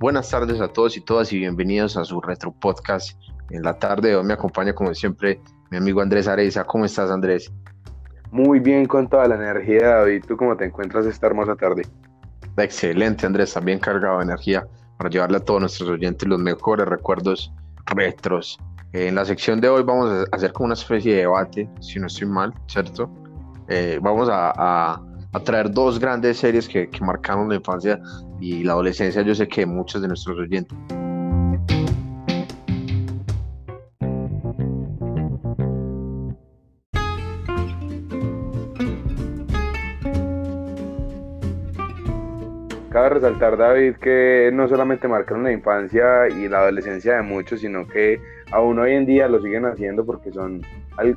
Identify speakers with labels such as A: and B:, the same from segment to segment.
A: Buenas tardes a todos y todas y bienvenidos a su retro podcast. En la tarde hoy me acompaña como siempre mi amigo Andrés Areza. ¿Cómo estás Andrés?
B: Muy bien con toda la energía David. ¿Tú cómo te encuentras esta hermosa tarde?
A: Excelente Andrés, también cargado de energía para llevarle a todos nuestros oyentes los mejores recuerdos retros. En la sección de hoy vamos a hacer como una especie de debate, si no estoy mal, ¿cierto? Eh, vamos a a traer dos grandes series que, que marcaron la infancia y la adolescencia, yo sé que muchos de nuestros oyentes.
B: Cabe resaltar, David, que no solamente marcaron la infancia y la adolescencia de muchos, sino que aún hoy en día lo siguen haciendo porque son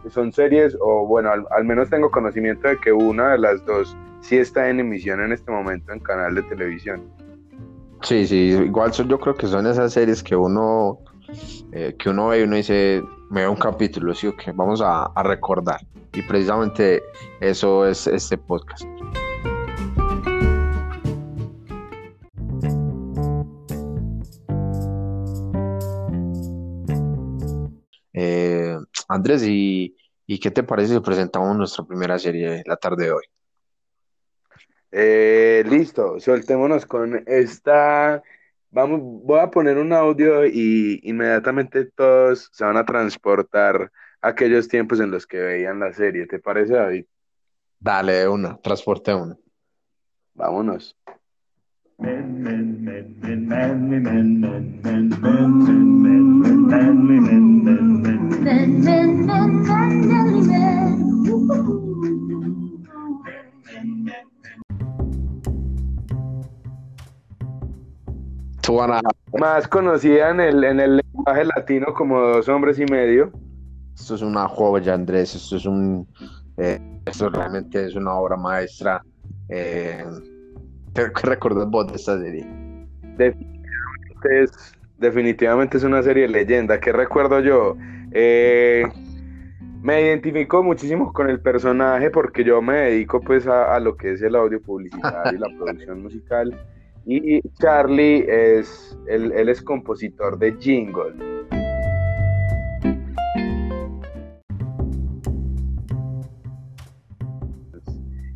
B: son series, o bueno, al, menos tengo conocimiento de que una de las dos sí está en emisión en este momento en canal de televisión.
A: Sí, sí, igual yo creo que son esas series que uno, eh, que uno ve y uno dice, me ve un capítulo, sí, que vamos a, a recordar. Y precisamente eso es este podcast. Eh, Andrés, ¿y, qué te parece si presentamos nuestra primera serie la tarde de hoy?
B: Eh, listo, soltémonos con esta. Vamos, voy a poner un audio y inmediatamente todos se van a transportar a aquellos tiempos en los que veían la serie. ¿Te parece, David?
A: Dale, una, transporte una.
B: Vámonos. Más conocida en el, en el lenguaje latino como Dos Hombres y Medio.
A: Esto es una joya, Andrés. Esto es un. Eh, esto realmente es una obra maestra. Eh, ¿Qué recuerdas vos de esta serie?
B: Definitivamente es, definitivamente es una serie leyenda. ¿Qué recuerdo yo? Eh, me identifico muchísimo con el personaje porque yo me dedico pues a, lo que es el audio publicitario y la producción musical. Y Charlie es, él, es compositor de jingle.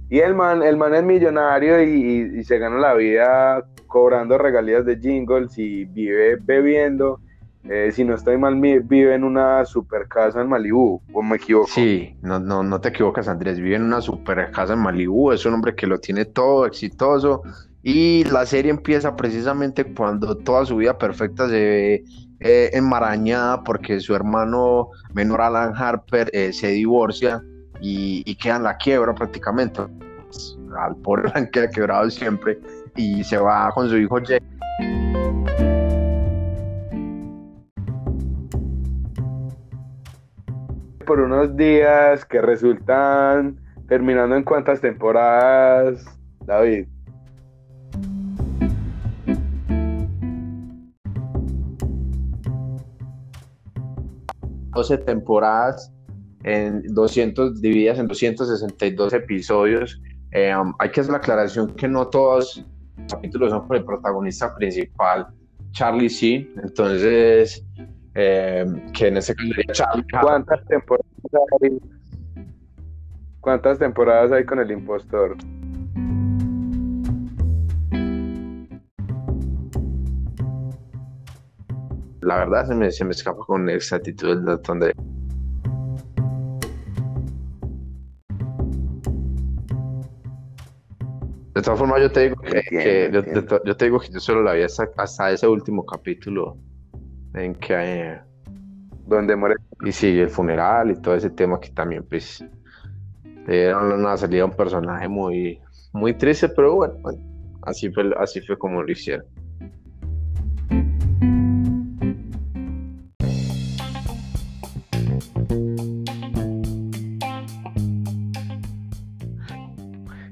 B: Y el man, el man es millonario y, y, se gana la vida cobrando regalías de jingles y vive bebiendo eh, si no estoy mal, vive en una super casa en Malibú, ¿o me equivoco?
A: Sí, no, no, no te equivocas, Andrés. Vive en una super casa en Malibú. Es un hombre que lo tiene todo exitoso. Y la serie empieza precisamente cuando toda su vida perfecta se ve eh, enmarañada porque su hermano menor Alan Harper eh, se divorcia y, queda en la quiebra prácticamente. Al pobre Alan queda quebrado siempre y se va con su hijo Jay
B: por unos días que resultan terminando en cuántas temporadas, David.
A: Doce temporadas en 200 divididas en 262 episodios. Eh, um, hay que hacer la aclaración que no todos los capítulos son por el protagonista principal, Charlie C. Entonces, eh, que en ese caso
B: ¿Cuántas temporadas hay? ¿Cuántas temporadas hay con el impostor?
A: La verdad se me, se me escapa con exactitud el dato de... De todas formas, yo te digo que, yo, te digo que yo solo la vi hasta ese último capítulo en que hay...
B: Donde muere.
A: Y sí, el funeral y todo ese tema que también, pues, era una salida un personaje muy, muy triste, pero bueno, así fue, así fue como lo hicieron.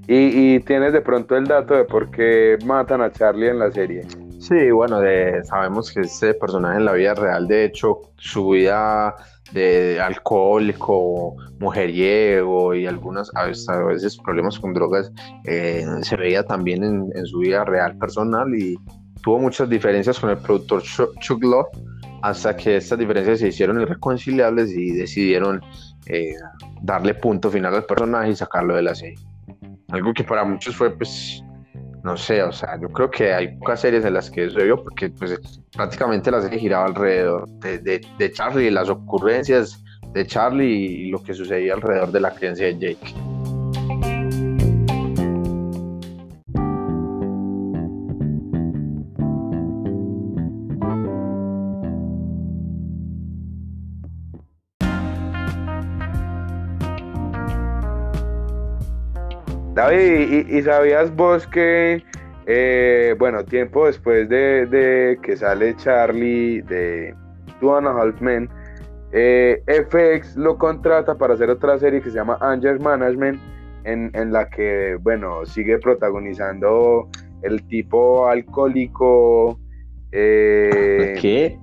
B: Y, y, tienes de pronto el dato de por qué matan a Charlie en la serie.
A: Sí, bueno, sabemos que este personaje en la vida real, de hecho, su vida de alcohólico, mujeriego y algunas a veces problemas con drogas, eh, se veía también en, su vida real personal y tuvo muchas diferencias con el productor Chuck Love hasta que estas diferencias se hicieron irreconciliables y decidieron eh, darle punto final al personaje y sacarlo de la serie. Algo que para muchos fue, pues, no sé, o sea, yo creo que hay pocas series en las que eso vio porque pues, prácticamente la serie giraba alrededor de, de, de Charlie las ocurrencias de Charlie y lo que sucedía alrededor de la creencia de Jake.
B: David, ¿y, sabías vos que, eh, bueno, tiempo después de, que sale Charlie de Two and a Half Men, eh, FX lo contrata para hacer otra serie que se llama Anger Management, en, la que, bueno, sigue protagonizando el tipo alcohólico.
A: Eh, ¿Qué?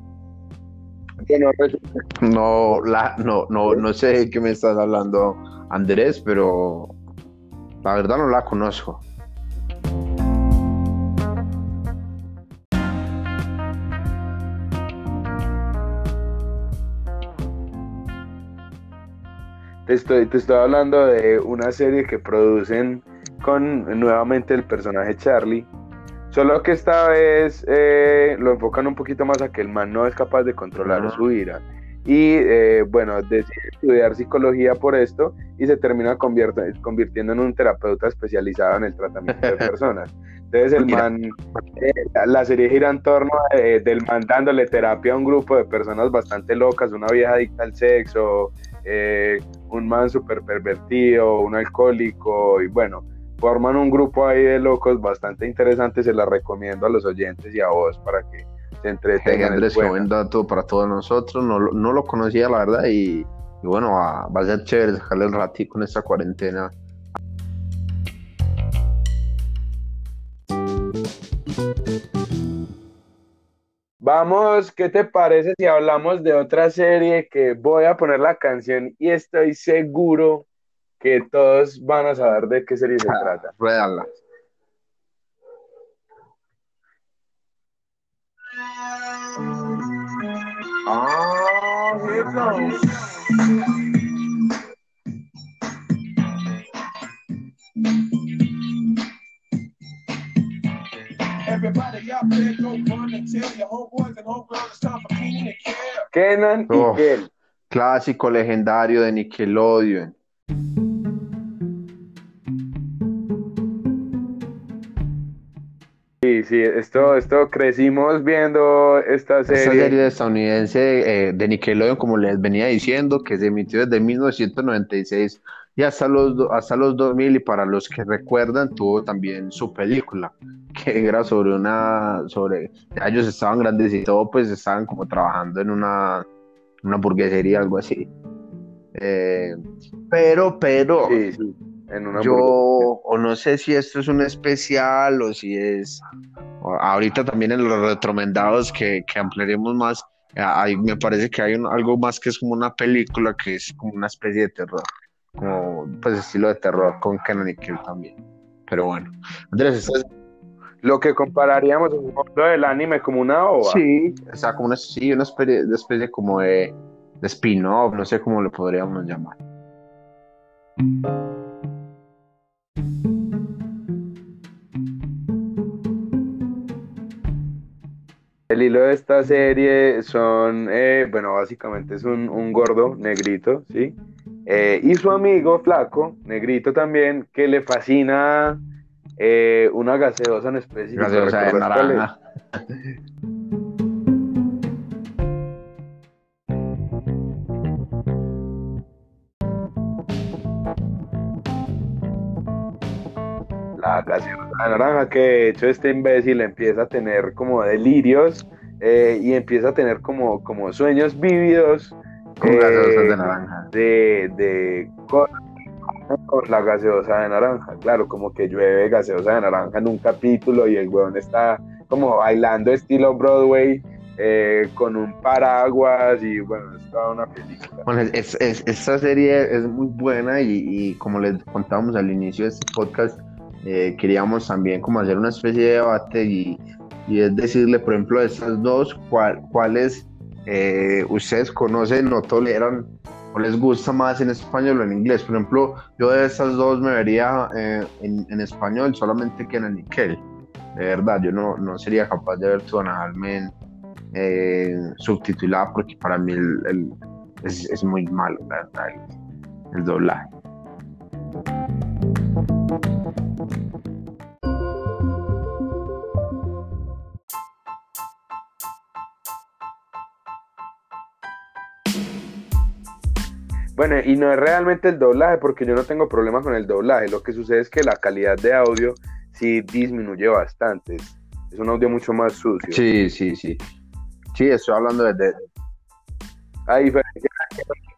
A: no, la, no, no, no sé de qué me estás hablando, Andrés, pero la verdad no la conozco.
B: Te estoy, te estoy hablando de una serie que producen con nuevamente el personaje Charlie. Solo que esta vez eh, lo enfocan un poquito más a que el man no es capaz de controlar su ira y eh, bueno, decide estudiar psicología por esto y se termina convirtiendo en un terapeuta especializado en el tratamiento de personas. Entonces el man, eh, la serie gira en torno eh, del man dándole terapia a un grupo de personas bastante locas, una vieja adicta al sexo, un man súper pervertido, un alcohólico y bueno, forman un grupo ahí de locos bastante interesante, se la recomiendo a los oyentes y a vos para que se entretengan.
A: Andrés, qué buen dato para todos nosotros. No, no lo conocía, la verdad, y, bueno, va, a ser chévere dejarle el ratito en esta cuarentena.
B: Vamos, ¿qué te parece si hablamos de otra serie que voy a poner la canción y estoy seguro que todos van a saber de qué serie se ah, trata?
A: Ruédala. Oh, here it goes. Everybody out there go run and tell your homeboys and homegirls it's time for Kenan and Kel.
B: Kenan oh, y Kel.
A: Clásico legendario de Nickelodeon.
B: Sí, esto, esto crecimos viendo esta serie. Esta
A: serie estadounidense eh, de Nickelodeon, como les venía diciendo, que se emitió desde 1996 y hasta los, hasta los 2000 y para los que recuerdan tuvo también su película, que era sobre una, sobre, ellos estaban grandes y todo, pues estaban como trabajando en una, una hamburguesería, algo así. Eh, pero, pero...
B: Sí, sí
A: yo, o no sé si esto es un especial o si es. ahorita también en los retromendados que, que ampliaremos más, hay, me parece que hay algo más que es como una película que es como una especie de terror. Como pues estilo de terror con Kenan también. Pero bueno. Andrés,
B: Lo que compararíamos en el del anime como una ova.
A: Sí, o sea, como una, sí, una especie, de especie como de, de spin-off, no sé cómo lo podríamos llamar.
B: El hilo de esta serie son, eh, bueno, básicamente es un, gordo negrito, ¿sí? Eh, y su amigo flaco, negrito también, que le fascina eh, una gaseosa en específico.
A: Gaseosa de naranja.
B: la gaseosa de naranja, que de hecho este imbécil empieza a tener como delirios eh, y empieza a tener como, como sueños vívidos.
A: Con de eh, naranja.
B: De, con, la gaseosa de naranja, claro, como que llueve gaseosa de naranja en un capítulo y el weón está como bailando estilo Broadway eh, con un paraguas y bueno, es toda una película.
A: Bueno, esta serie es muy buena y, y, como les contábamos al inicio de este podcast, eh, queríamos también como hacer una especie de debate y, y es decirle, por ejemplo, de estas dos, cuáles eh, ustedes conocen o toleran o les gusta más en español o en inglés. Por ejemplo, yo de estas dos me vería eh, en, español solamente que en Nickel. De verdad, yo no, no sería capaz de ver tu Halmen eh, subtitulada porque para mí el, es, es, muy malo, la verdad, el, el doblaje.
B: Bueno, y no es realmente el doblaje, porque yo no tengo problemas con el doblaje. Lo que sucede es que la calidad de audio sí disminuye bastante. Es un audio mucho más sucio.
A: Sí, sí, sí. Sí, estoy hablando de.
B: A diferencia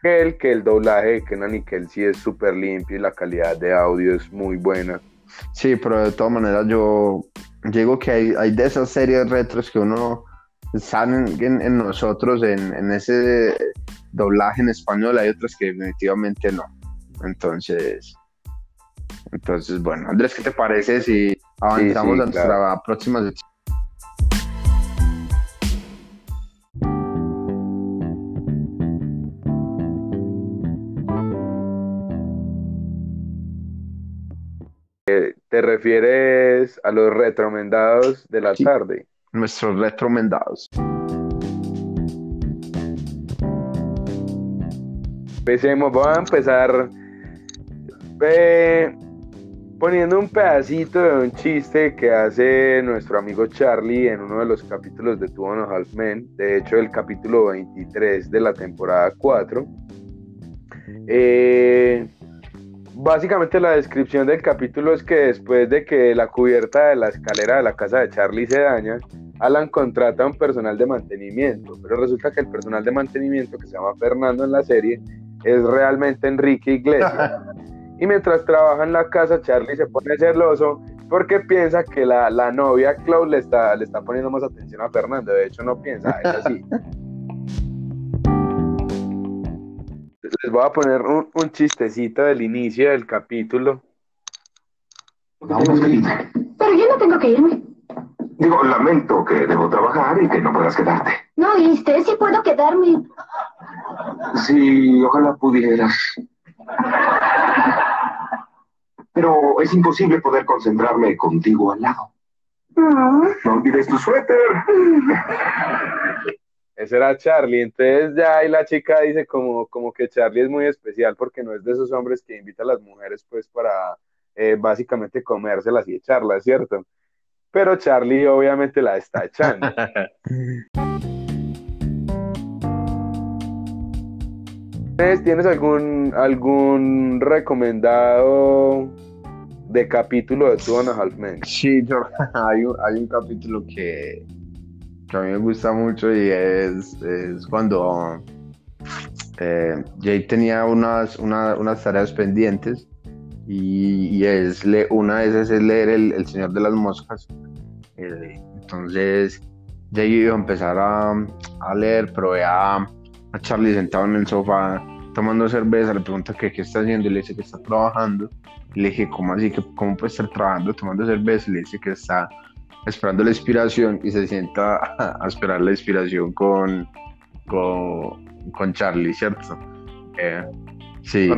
B: de que el doblaje que en Nickel sí es súper limpio y la calidad de audio es muy buena.
A: Sí, pero de todas maneras yo digo que hay, hay de esas series retros que uno están en, nosotros, en, ese doblaje en español, hay otras que definitivamente no. Entonces, entonces bueno, Andrés, ¿qué te parece si avanzamos a nuestra próxima sección?
B: Eh, ¿Te refieres a los retromendados de la tarde?
A: nuestros retromendados.
B: Empecemos, voy a empezar poniendo un pedacito de un chiste que hace nuestro amigo Charlie en uno de los capítulos de Two and a Half Men, de hecho el capítulo 23 de la temporada 4. Eh, básicamente la descripción del capítulo es que después de que la cubierta de la escalera de la casa de Charlie se daña, Alan contrata a un personal de mantenimiento, pero resulta que el personal de mantenimiento que se llama Fernando en la serie es realmente Enrique Iglesias. Y mientras trabaja en la casa, Charlie se pone celoso porque piensa que la, novia Claude le está, le está poniendo más atención a Fernando. De hecho, no piensa, es así. Les voy a poner un, un chistecito del inicio del capítulo.
C: Vamos, Pero yo no tengo que irme. Digo, lamento que debo trabajar y que no puedas quedarte. No, ¿viste? Sí puedo quedarme. Sí, ojalá pudieras. Pero es imposible poder concentrarme contigo al lado. No, no olvides tu suéter.
B: Ese era Charlie, entonces ya ahí la chica dice como, como que Charlie es muy especial porque no es de esos hombres que invita a las mujeres pues para eh, básicamente comérselas y echarlas, ¿cierto? Pero Charlie obviamente la está echando. ¿Tienes algún, algún recomendado de capítulo de Two and a Half Men?
A: Sí, yo, hay, un, hay un capítulo que, a mí me gusta mucho y es, cuando eh, Jay tenía unas, unas tareas pendientes y, es le, una de esas es leer el, Señor de las Moscas. Eh, entonces ya iba a empezar a, leer, pero ve a, Charlie sentado en el sofá tomando cerveza, le pregunta qué, qué está haciendo y le dice que está trabajando. Y le dije, ¿cómo así? que ¿Cómo puede estar trabajando tomando cerveza? Y le dice que está esperando la inspiración y se sienta a, esperar la inspiración con, con, Charlie, ¿cierto? Eh, Sí,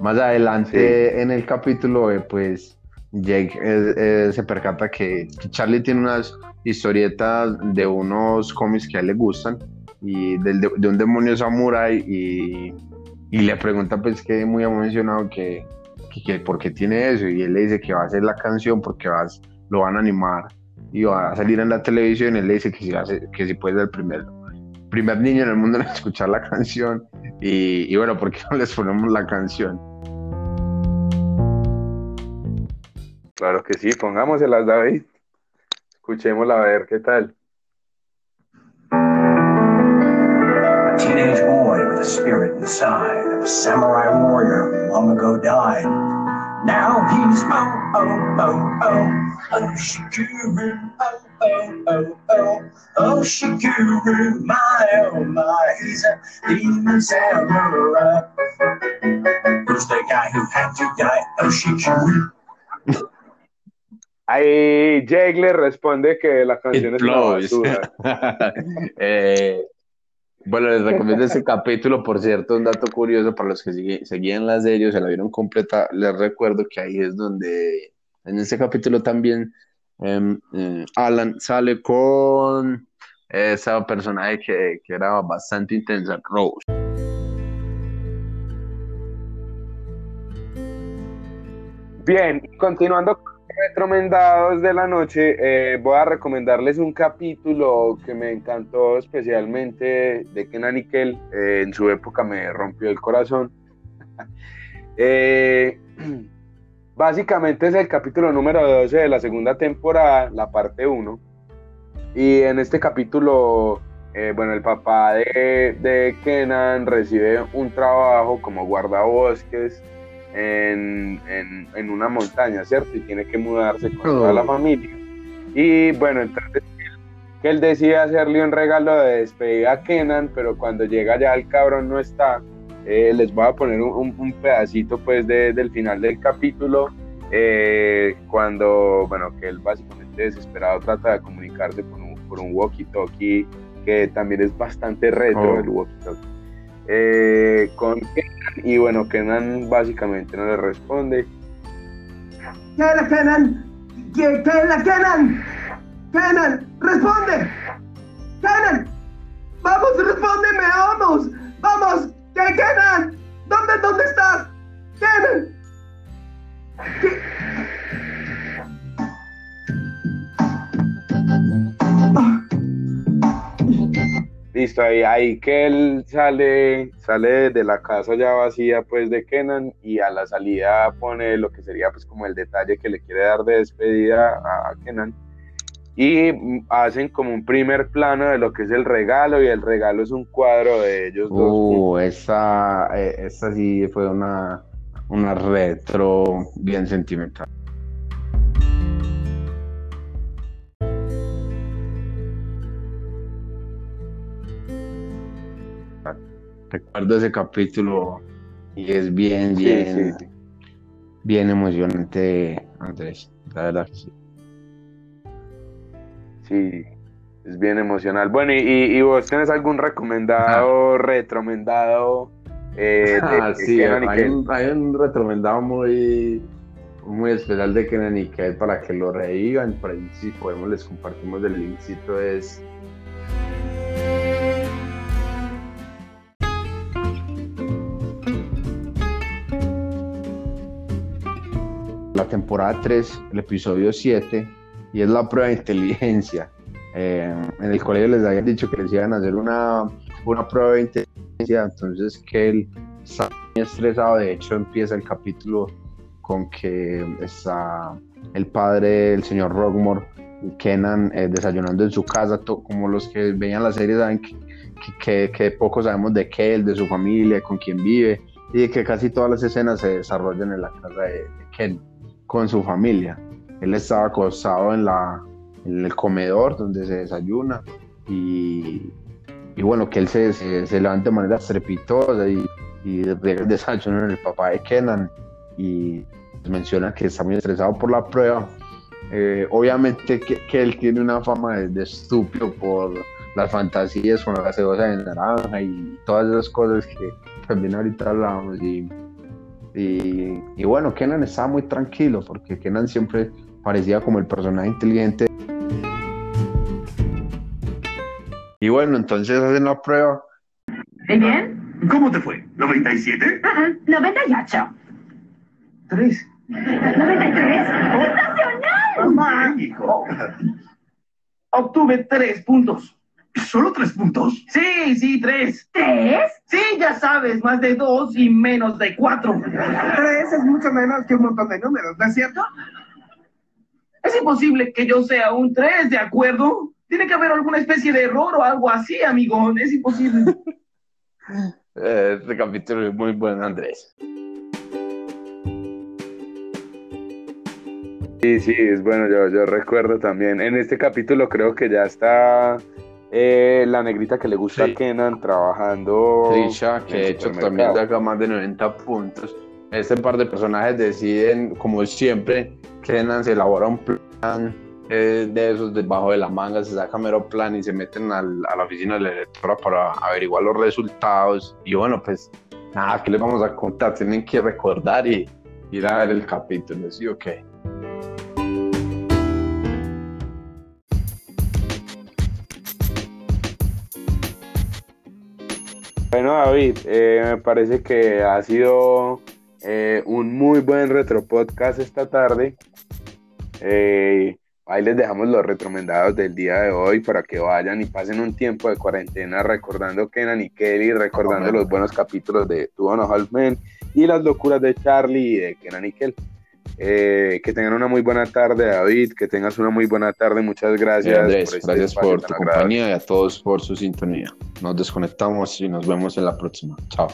A: más adelante en el capítulo, eh, pues Jake eh, eh, se percata que Charlie tiene unas historietas de unos cómics que a él le gustan y de, un demonio samurai y, y, le pregunta pues que muy emocionado que, que, por qué tiene eso. Y él le dice que va a hacer la canción porque vas, lo van a animar y va a salir en la televisión. Y él le dice que si, que si puede ser el primer, primer niño en el mundo en escuchar la canción. Y, bueno, ¿por qué no les ponemos la canción?
B: Claro que sí, pongámoselas, David. Escuchémosla a ver qué tal. teenage boy with a spirit inside of a samurai warrior long ago died. Now he's oh, oh, oh, oh, oh, Shikuru, oh, oh, oh, oh, oh, Shikuru, my, oh, my, he's a demon samurai. Who's the guy who had to die? Oh, Shikuru. Ahí Jake le responde que la canción es basura.
A: eh, bueno, les recomiendo este capítulo, por cierto, un dato curioso para los que seguían la serie, se la vieron completa, les recuerdo que ahí es donde, en este capítulo también, em, eh, Alan sale con esa personaje que, que era bastante intensa, Rose.
B: Bien, continuando con Retromendados de la noche, eh, voy a recomendarles un capítulo que me encantó especialmente de Kenan y Kel. Eh, en su época me rompió el corazón. Eh, básicamente es el capítulo número 12 de la segunda temporada, la parte 1. Y en este capítulo, bueno, el papá de, de Kenan recibe un trabajo como guardabosques en, en, una montaña, ¿cierto? Y tiene que mudarse con toda la familia. Y bueno, entonces que él decide hacerle un regalo de despedida a Kenan, pero cuando llega ya el cabrón no está. Eh, les voy a poner un, un pedacito pues del final del capítulo, eh, cuando, bueno, que él básicamente desesperado trata de comunicarse por un, por un walkie-talkie, que también es bastante retro oh. el walkie-talkie. Eh, con Kenan y bueno, Kenan básicamente no le responde.
D: ¿Qué la Kenan? ¿Qué, qué la Kenan? Kenan, responde. Kenan, vamos, respóndeme, vamos, vamos. ¿Qué Kenan?
B: Listo, ahí, ahí que él sale, sale de la casa ya vacía pues de Kenan y a la salida pone lo que sería pues como el detalle que le quiere dar de despedida a Kenan y hacen como un primer plano de lo que es el regalo y el regalo es un cuadro de ellos
A: dos. Uh, esa, eh, esa sí fue una, una retro bien sentimental. Recuerdo ese capítulo y es bien, bien, bien emocionante, Andrés, la verdad que sí.
B: Sí, es bien emocional. Bueno, ¿y, vos tienes algún recomendado, retromendado?
A: Eh, ah, sí, hay, un, hay, un, retromendado muy, muy especial de Kenan y que para que lo revivan, por ahí si podemos les compartimos el linkcito, es temporada 3, el episodio 7, y es la prueba de inteligencia. Eh, en el colegio les habían dicho que les iban a hacer una, una prueba de inteligencia, entonces que él está muy estresado, de hecho empieza el capítulo con que está el padre, el señor Rockmore, Kenan eh, desayunando en su casa, como los que veían la serie saben que, que, que, poco sabemos de Kel, de su familia, con quién vive, y de que casi todas las escenas se desarrollan en la casa de, de Ken con su familia. Él estaba acostado en, la, en el comedor donde se desayuna y, y bueno, que él se, se, levanta de manera estrepitosa y, y desayuno en el papá de Kenan y menciona que está muy estresado por la prueba. Eh, obviamente que, que, él tiene una fama de, de, estúpido por las fantasías con la gaseosa de naranja y todas esas cosas que también ahorita hablamos y y, bueno, Kenan estaba muy tranquilo porque Kenan siempre parecía como el personaje inteligente. Y bueno, entonces hacen la prueba.
E: ¿Y bien?
F: ¿Cómo te fue? ¿97?
E: Uh 98.
F: ¿Tres?
E: ¿93? ¡Sensacional!
F: hijo. Obtuve tres puntos. ¿Solo tres puntos?
E: Sí, sí, tres. ¿Tres? Sí, ya sabes, más de dos y menos de cuatro.
D: Tres es mucho menos que un montón de números, ¿no es cierto?
E: Es imposible que yo sea un tres, ¿de acuerdo? Tiene que haber alguna especie de error o algo así, amigo. Es imposible.
A: este capítulo es muy bueno, Andrés.
B: Sí, sí, es bueno, yo, yo recuerdo también. En este capítulo creo que ya está eh, la negrita que le gusta a Kenan trabajando.
A: Trisha, que de hecho también saca más de 90 puntos. Este par de personajes deciden, como siempre, Kenan se elabora un plan eh, de esos debajo de la manga, se saca mero plan y se meten al, a la oficina del electora para averiguar los resultados. Y bueno, pues nada, ¿qué les vamos a contar? Tienen que recordar y ir a ver el capítulo, ¿sí o qué?
B: Bueno, David, eh, me parece que ha sido eh, un muy buen retro podcast esta tarde. Eh, ahí les dejamos los retromendados del día de hoy para que vayan y pasen un tiempo de cuarentena recordando Kenan y Kelly, recordando los buenos capítulos de Two and a y las locuras de Charlie y de Kenan y Kelly. Eh, que tengan una muy buena tarde, David. Que tengas una muy buena tarde. Muchas gracias.
A: Andrés, por este gracias por tu compañía y a todos por su sintonía. Nos desconectamos y nos vemos en la próxima. Chao.